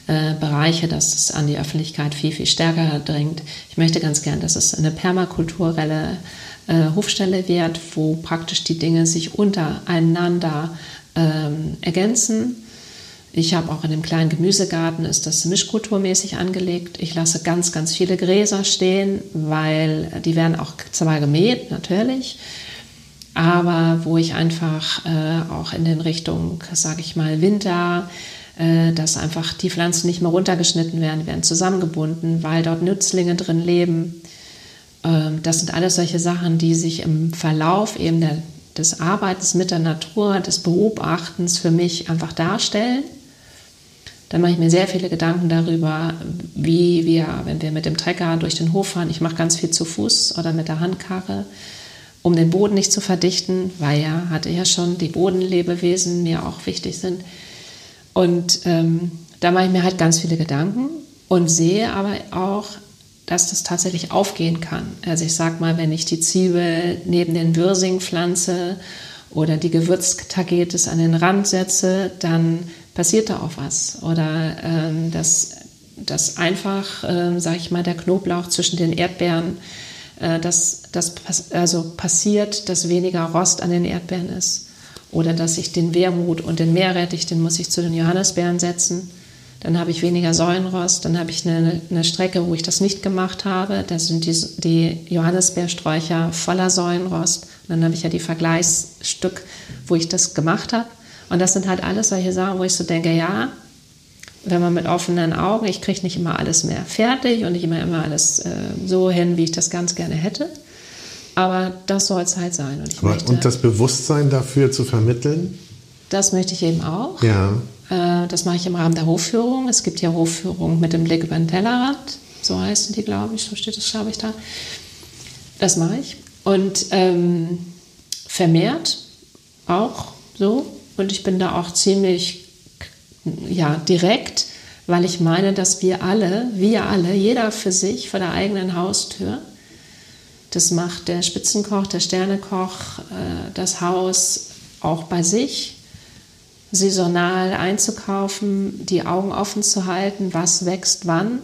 äh, Bereiche, dass es an die Öffentlichkeit viel, viel stärker dringt. Ich möchte ganz gern, dass es eine permakulturelle äh, Hofstelle wird, wo praktisch die Dinge sich untereinander ähm, ergänzen ich habe auch in dem kleinen Gemüsegarten ist das mischkulturmäßig angelegt. Ich lasse ganz, ganz viele Gräser stehen, weil die werden auch zwar gemäht, natürlich, aber wo ich einfach äh, auch in den Richtung, sage ich mal, Winter äh, dass einfach die Pflanzen nicht mehr runtergeschnitten werden, die werden zusammengebunden, weil dort Nützlinge drin leben. Ähm, das sind alles solche Sachen, die sich im Verlauf eben der, des Arbeitens mit der Natur, des Beobachtens für mich einfach darstellen. Dann mache ich mir sehr viele Gedanken darüber, wie wir, wenn wir mit dem Trecker durch den Hof fahren, ich mache ganz viel zu Fuß oder mit der Handkarre, um den Boden nicht zu verdichten, weil ja, hatte ja schon, die Bodenlebewesen mir auch wichtig sind. Und ähm, da mache ich mir halt ganz viele Gedanken und sehe aber auch, dass das tatsächlich aufgehen kann. Also ich sage mal, wenn ich die Zwiebel neben den Würsing pflanze oder die Gewürztagetes an den Rand setze, dann passiert da auch was. Oder ähm, dass, dass einfach, ähm, sage ich mal, der Knoblauch zwischen den Erdbeeren, äh, dass das also passiert, dass weniger Rost an den Erdbeeren ist. Oder dass ich den Wermut und den Meerrettich, den muss ich zu den Johannisbeeren setzen. Dann habe ich weniger Säulenrost. Dann habe ich eine, eine Strecke, wo ich das nicht gemacht habe. Da sind die, die Johannisbeersträucher voller Säulenrost. Dann habe ich ja die Vergleichsstück, wo ich das gemacht habe. Und das sind halt alles solche Sachen, wo ich so denke, ja, wenn man mit offenen Augen, ich kriege nicht immer alles mehr fertig und nicht immer immer alles äh, so hin, wie ich das ganz gerne hätte. Aber das soll es halt sein. Und, möchte, und, das Bewusstsein dafür zu vermitteln? Das möchte ich eben auch. Ja. Äh, das mache ich im Rahmen der Hofführung. Es gibt ja Hofführungen mit dem Blick über den Tellerrand. So heißen die, glaube ich. So steht es, glaube ich, da. Das mache ich. Und ähm, vermehrt auch so. Und ich bin da auch ziemlich ja, direkt, weil ich meine, dass wir alle, wir alle, jeder für sich vor der eigenen Haustür, das macht der Spitzenkoch, der Sternekoch, äh, das Haus auch bei sich, saisonal einzukaufen, die Augen offen zu halten, was wächst wann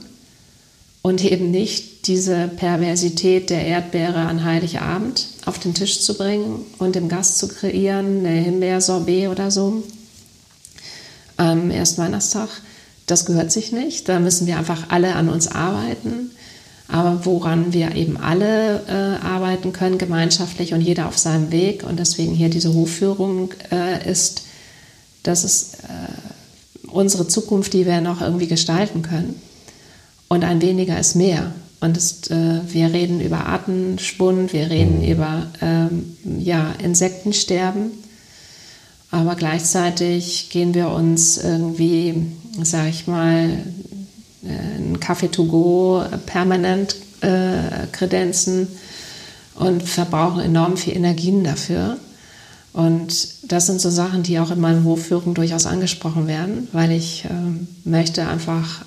und eben nicht diese Perversität der Erdbeere an Heiligabend auf den Tisch zu bringen und dem Gast zu kreieren, eine Himbeersorbet oder so am ersten Weihnachtstag. Das gehört sich nicht. Da müssen wir einfach alle an uns arbeiten. Aber woran wir eben alle äh, arbeiten können, gemeinschaftlich und jeder auf seinem Weg und deswegen hier diese Hofführung äh, ist, das ist äh, unsere Zukunft, die wir noch irgendwie gestalten können. Und ein weniger ist mehr. Und ist, äh, wir reden über Artenschwund, wir reden mhm. über ähm, ja, Insektensterben. Aber gleichzeitig gehen wir uns irgendwie, sag ich mal, einen Kaffee to go permanent äh, kredenzen und verbrauchen enorm viel Energien dafür. Und das sind so Sachen, die auch in meinen Hofführungen durchaus angesprochen werden, weil ich äh, möchte einfach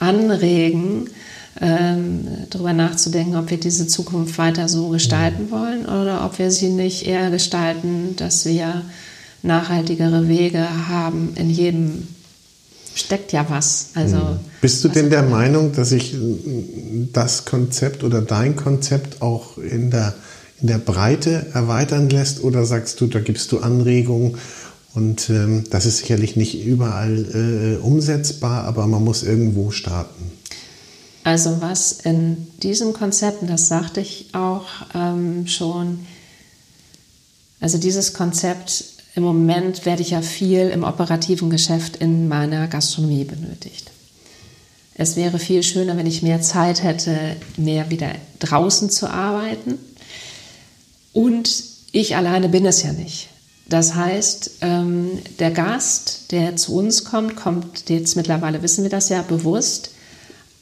anregen, darüber nachzudenken, ob wir diese Zukunft weiter so gestalten wollen oder ob wir sie nicht eher gestalten, dass wir nachhaltigere Wege haben. In jedem steckt ja was. Also, hm. Bist du denn der Meinung, dass sich das Konzept oder dein Konzept auch in der, in der Breite erweitern lässt oder sagst du, da gibst du Anregungen? Und ähm, das ist sicherlich nicht überall äh, umsetzbar, aber man muss irgendwo starten. Also was in diesen Konzepten, das sagte ich auch ähm, schon, also dieses Konzept im Moment werde ich ja viel im operativen Geschäft in meiner Gastronomie benötigt. Es wäre viel schöner, wenn ich mehr Zeit hätte, mehr wieder draußen zu arbeiten. Und ich alleine bin es ja nicht. Das heißt, ähm, der Gast, der zu uns kommt, kommt jetzt mittlerweile, wissen wir das ja, bewusst.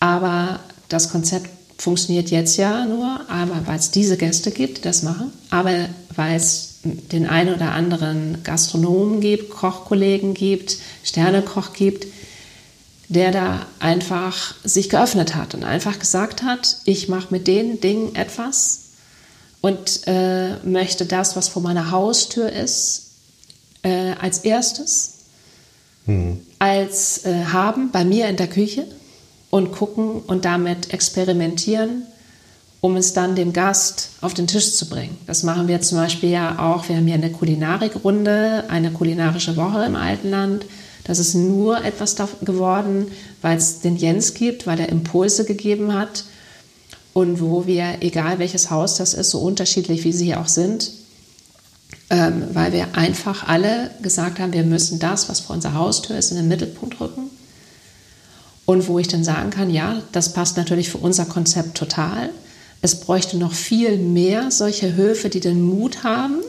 Aber das Konzept funktioniert jetzt ja nur, aber weil es diese Gäste gibt, die das machen, aber weil es den einen oder anderen Gastronomen gibt, Kochkollegen gibt, Sternekoch gibt, der da einfach sich geöffnet hat und einfach gesagt hat, ich mache mit den Dingen etwas und äh, möchte das, was vor meiner Haustür ist, äh, als erstes hm. als äh, haben bei mir in der Küche und gucken und damit experimentieren um es dann dem Gast auf den Tisch zu bringen. Das machen wir zum Beispiel ja auch. Wir haben hier eine Kulinarikrunde, eine kulinarische Woche im Altenland. Das ist nur etwas geworden, weil es den Jens gibt, weil er Impulse gegeben hat und wo wir, egal welches Haus das ist, so unterschiedlich wie sie auch sind, ähm, weil wir einfach alle gesagt haben, wir müssen das, was vor unserer Haustür ist, in den Mittelpunkt rücken. Und wo ich dann sagen kann, ja, das passt natürlich für unser Konzept total. Es bräuchte noch viel mehr solche Höfe, die den Mut haben,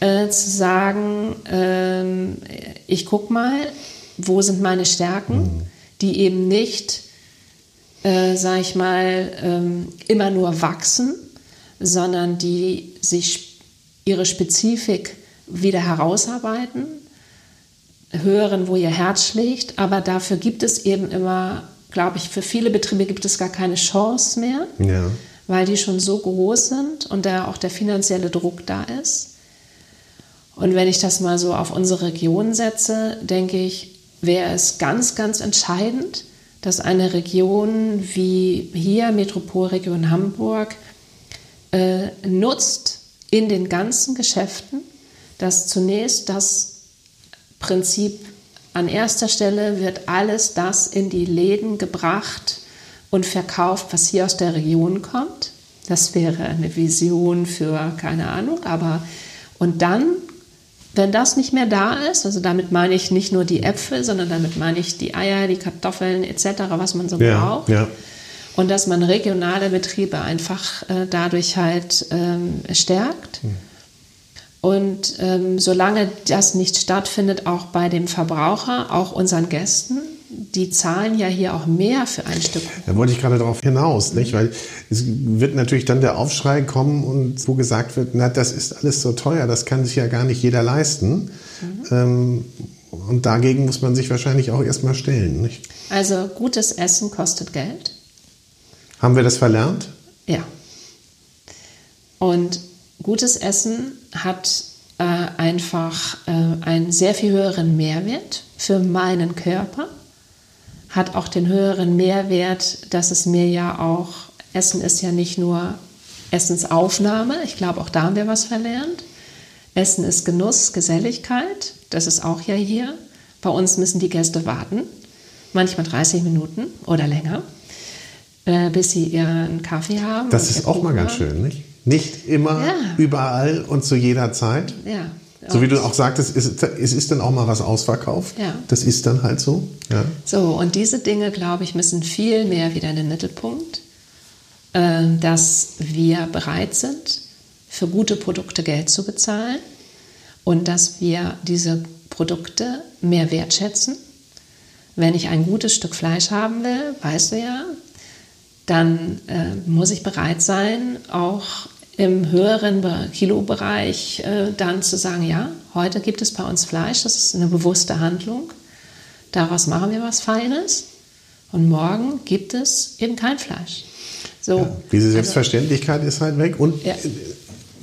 äh, zu sagen, äh, ich guck mal, wo sind meine Stärken, mhm. die eben nicht, äh, sag ich mal, ähm, immer nur wachsen, sondern die sich ihre Spezifik wieder herausarbeiten, hören, wo ihr Herz schlägt, aber dafür gibt es eben immer, glaube ich, für viele Betriebe gibt es gar keine Chance mehr, ja. weil die schon so groß sind und da auch der finanzielle Druck da ist. Und wenn ich das mal so auf unsere Region setze, denke ich, wäre es ganz, ganz entscheidend, dass eine Region wie hier, Metropolregion Hamburg, äh, nutzt in den ganzen Geschäften, dass zunächst das Prinzip an erster Stelle wird alles das in die Läden gebracht und verkauft, was hier aus der Region kommt. Das wäre eine Vision für keine Ahnung, aber und dann, wenn das nicht mehr da ist, also damit meine ich nicht nur die Äpfel, sondern damit meine ich die Eier, die Kartoffeln etc., was man so ja, braucht. Ja und dass man regionale Betriebe einfach äh, dadurch halt ähm, stärkt. Mhm. Und ähm, solange das nicht stattfindet, auch bei dem Verbraucher, auch unseren Gästen, die zahlen ja hier auch mehr für ein Stück. Da wollte ich gerade darauf hinaus, nicht? weil es wird natürlich dann der Aufschrei kommen und wo gesagt wird, na, das ist alles so teuer, das kann sich ja gar nicht jeder leisten. Mhm. Ähm, und dagegen muss man sich wahrscheinlich auch erstmal stellen. Nicht? Also gutes Essen kostet Geld. Haben wir das verlernt? Ja. Und gutes Essen hat äh, einfach äh, einen sehr viel höheren Mehrwert für meinen Körper, hat auch den höheren Mehrwert, dass es mir ja auch, Essen ist ja nicht nur Essensaufnahme, ich glaube, auch da haben wir was verlernt. Essen ist Genuss, Geselligkeit, das ist auch ja hier. Bei uns müssen die Gäste warten, manchmal 30 Minuten oder länger äh, bis sie ihren Kaffee haben. Das ist auch mal ganz schön, nicht? Nicht immer, ja. überall und zu jeder Zeit. Ja. So wie du auch sagtest, es, es ist dann auch mal was ausverkauft. Ja. Das ist dann halt so. Ja. So, und diese Dinge, glaube ich, müssen viel mehr wieder in den Mittelpunkt, äh, dass wir bereit sind, für gute Produkte Geld zu bezahlen und dass wir diese Produkte mehr wertschätzen. Wenn ich ein gutes Stück Fleisch haben will, weißt du ja, dann äh, muss ich bereit sein, auch im höheren Kilobereich äh, dann zu sagen, ja, heute gibt es bei uns Fleisch, das ist eine bewusste Handlung, daraus machen wir was Feines und morgen gibt es eben kein Fleisch. So, ja, diese also Selbstverständlichkeit also, ist halt weg und ja.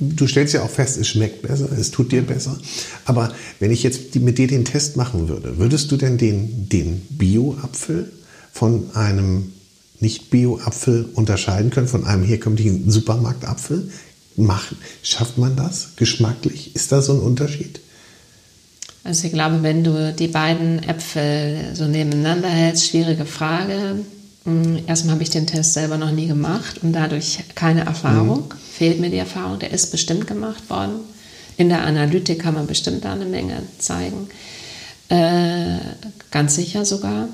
du stellst ja auch fest, es schmeckt besser, es tut dir besser. Aber wenn ich jetzt mit dir den Test machen würde, würdest du denn den, den Bio-Apfel von einem nicht-Bio-Apfel unterscheiden können von einem herkömmlichen Supermarktapfel? Macht, schafft man das geschmacklich? Ist da so ein Unterschied? Also ich glaube, wenn du die beiden Äpfel so nebeneinander hältst, schwierige Frage. Hm, erstmal habe ich den Test selber noch nie gemacht und dadurch keine Erfahrung. Mhm. Fehlt mir die Erfahrung. Der ist bestimmt gemacht worden. In der Analytik kann man bestimmt da eine Menge zeigen. Äh, ganz sicher sogar.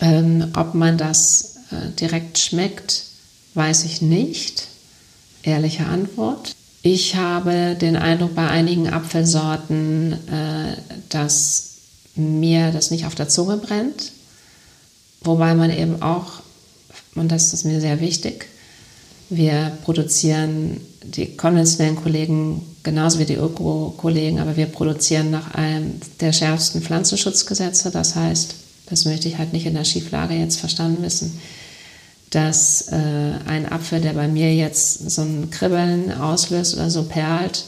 Ähm, ob man das direkt schmeckt, weiß ich nicht. Ehrliche Antwort. Ich habe den Eindruck bei einigen Apfelsorten, äh, dass mir das nicht auf der Zunge brennt. Wobei man eben auch, und das ist mir sehr wichtig, wir produzieren die konventionellen Kollegen genauso wie die Öko-Kollegen, aber wir produzieren nach einem der schärfsten Pflanzenschutzgesetze. Das heißt, das möchte ich halt nicht in der Schieflage jetzt verstanden wissen dass äh, ein Apfel, der bei mir jetzt so ein Kribbeln auslöst oder so perlt,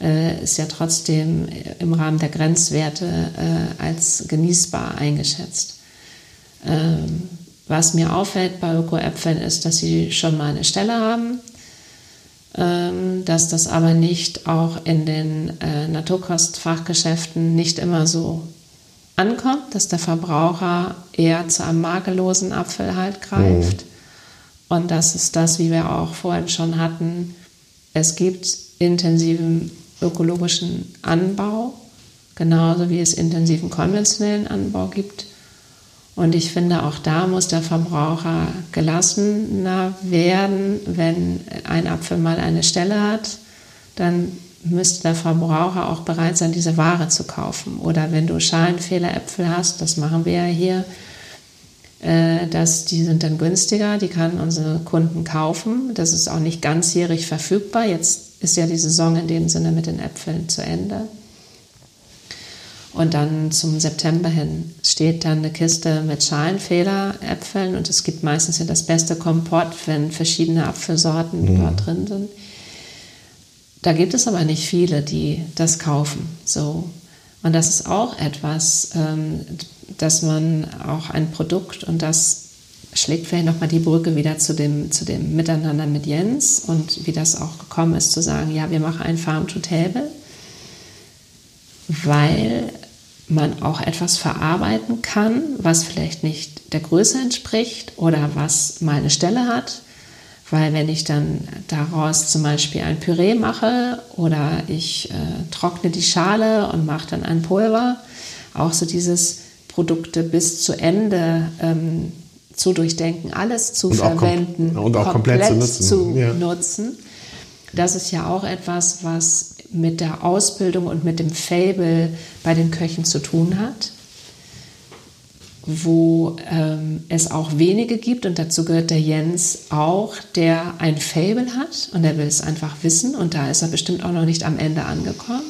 äh, ist ja trotzdem im Rahmen der Grenzwerte äh, als genießbar eingeschätzt. Ähm, was mir auffällt bei Öko-Äpfeln ist, dass sie schon mal eine Stelle haben, ähm, dass das aber nicht auch in den äh, Naturkostfachgeschäften nicht immer so ankommt, dass der Verbraucher eher zu einem makellosen Apfel halt greift. Mhm und das ist das, wie wir auch vorhin schon hatten. Es gibt intensiven ökologischen Anbau, genauso wie es intensiven konventionellen Anbau gibt. Und ich finde, auch da muss der Verbraucher gelassener werden. Wenn ein Apfel mal eine Stelle hat, dann müsste der Verbraucher auch bereit sein, diese Ware zu kaufen. Oder wenn du Schalenfehleräpfel hast, das machen wir ja hier, dass die sind dann günstiger, die kann unsere Kunden kaufen. Das ist auch nicht ganzjährig verfügbar. Jetzt ist ja die Saison in dem Sinne mit den Äpfeln zu Ende. Und dann zum September hin steht dann eine Kiste mit Schalenfehleräpfeln und es gibt meistens ja das beste Kompott, wenn verschiedene Apfelsorten mhm. dort drin sind. Da gibt es aber nicht viele, die das kaufen. So. Und das ist auch etwas, ähm, dass man auch ein Produkt und das schlägt vielleicht nochmal die Brücke wieder zu dem, zu dem Miteinander mit Jens und wie das auch gekommen ist, zu sagen, ja, wir machen ein Farm to Table, weil man auch etwas verarbeiten kann, was vielleicht nicht der Größe entspricht oder was mal eine Stelle hat. Weil wenn ich dann daraus zum Beispiel ein Püree mache oder ich äh, trockne die Schale und mache dann ein Pulver, auch so dieses Produkte bis zu Ende ähm, zu durchdenken, alles zu und verwenden auch und auch komplett, komplett zu nutzen. Zu ja. nutzen. Das ist ja auch etwas, was mit der Ausbildung und mit dem Fable bei den Köchen zu tun hat, wo ähm, es auch wenige gibt und dazu gehört der Jens auch, der ein Fable hat und der will es einfach wissen und da ist er bestimmt auch noch nicht am Ende angekommen.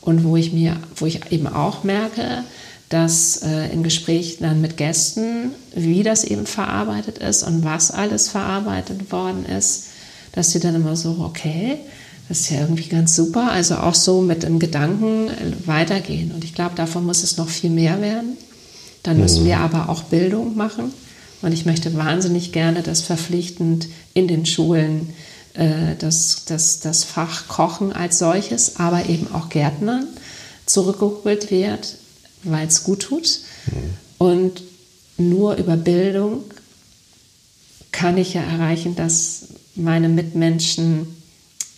Und wo ich mir, wo ich eben auch merke, dass äh, in Gesprächen dann mit Gästen, wie das eben verarbeitet ist und was alles verarbeitet worden ist, dass sie dann immer so, okay, das ist ja irgendwie ganz super. Also auch so mit dem Gedanken äh, weitergehen. Und ich glaube, davon muss es noch viel mehr werden. Dann müssen wir mhm. aber auch Bildung machen. Und ich möchte wahnsinnig gerne, dass verpflichtend in den Schulen äh, das, das, das Fach Kochen als solches, aber eben auch Gärtnern zurückgeholt wird, weil es gut tut. Mhm. Und nur über Bildung kann ich ja erreichen, dass meine Mitmenschen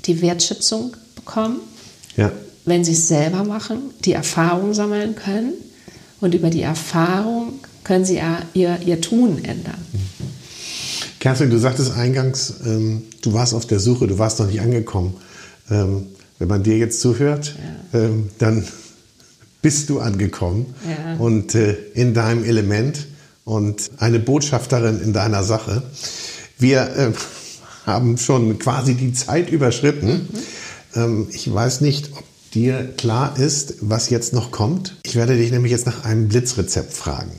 die Wertschätzung bekommen, ja. wenn sie es selber machen, die Erfahrung sammeln können und über die Erfahrung können sie ihr, ihr Tun ändern. Kerstin, du sagtest eingangs, ähm, du warst auf der Suche, du warst noch nicht angekommen. Ähm, wenn man dir jetzt zuhört, ja. ähm, dann bist du angekommen ja. und äh, in deinem Element und eine Botschafterin in deiner Sache. Wir äh, [LAUGHS] haben schon quasi die Zeit überschritten. Mhm. Ähm, ich weiß nicht, ob dir klar ist, was jetzt noch kommt. Ich werde dich nämlich jetzt nach einem Blitzrezept fragen.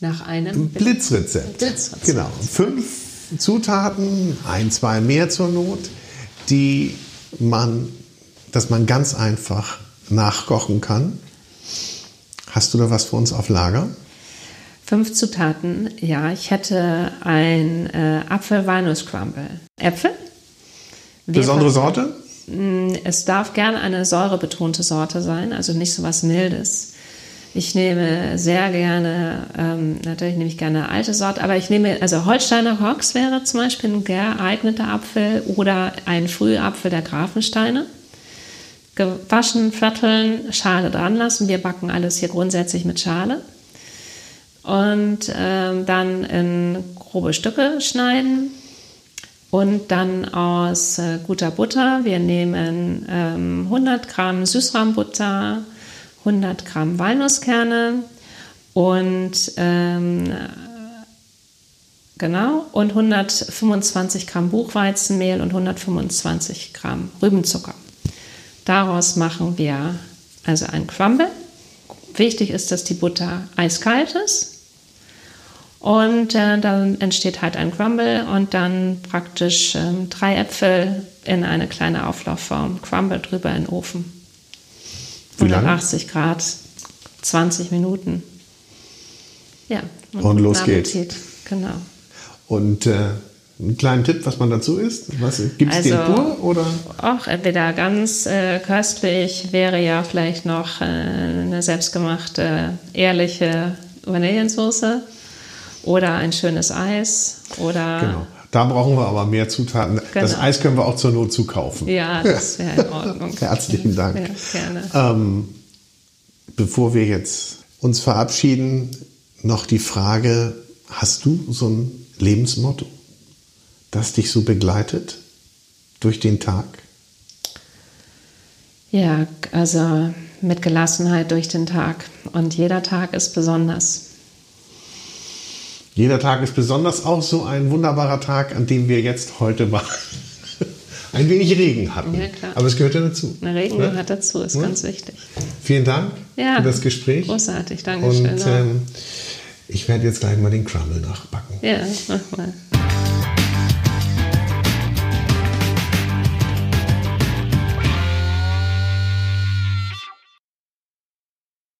Nach einem Blitzrezept. Blitzrezept. Genau. Fünf Zutaten, ein, zwei mehr zur Not, die man, dass man ganz einfach nachkochen kann. Hast du da was für uns auf Lager? Fünf Zutaten. Ja, ich hätte ein äh, Apfel-Walnuss-Crumble. Äpfel. Besondere Sorte? Mm, es darf gerne eine säurebetonte Sorte sein, also nicht so was Mildes. Ich nehme sehr gerne, ähm, natürlich nehme ich gerne alte Sorte, aber ich nehme, also Holsteiner Hocks wäre zum Beispiel ein geeigneter Apfel oder ein Frühapfel der Grafensteine. Gewaschen, flatteln, Schale dran lassen. Wir backen alles hier grundsätzlich mit Schale und äh, dann in grobe Stücke schneiden und dann aus äh, guter Butter. Wir nehmen ähm, 100 Gramm Süßrahmbutter, 100 Gramm Walnusskerne und ähm, genau und 125 Gramm Buchweizenmehl und 125 Gramm Rübenzucker. Daraus machen wir also ein Crumble. Wichtig ist, dass die Butter eiskalt ist und äh, dann entsteht halt ein Crumble und dann praktisch ähm, drei Äpfel in eine kleine Auflaufform. Crumble drüber in den Ofen. 180 Grad, 20 Minuten. Ja. Und, und los geht's. Genau. Und äh, einen kleinen Tipp, was man dazu isst? Gibt es also, den pur oder? Auch entweder ganz äh, köstlich wäre ja vielleicht noch äh, eine selbstgemachte, ehrliche Vanillensauce oder ein schönes Eis oder. Genau. Da brauchen wir aber mehr Zutaten. Genau. Das Eis können wir auch zur Not zukaufen. Ja, das wäre in [LAUGHS] Ordnung. Herzlichen Dank. Ja, gerne. Ähm, bevor wir jetzt uns verabschieden, noch die Frage, hast du so ein Lebensmotto, das dich so begleitet durch den Tag? Ja, also mit Gelassenheit durch den Tag. Und jeder Tag ist besonders. Jeder Tag ist besonders auch so ein wunderbarer Tag, an dem wir jetzt heute mal [LAUGHS] ein wenig Regen hatten. Ja, klar. Aber es gehört ja dazu. Der Regen ne? gehört dazu, ist ja? ganz wichtig. Vielen Dank ja, für das Gespräch. Großartig, danke schön. Und ähm, ich werde jetzt gleich mal den Crumble nachbacken. Ja, mach mal.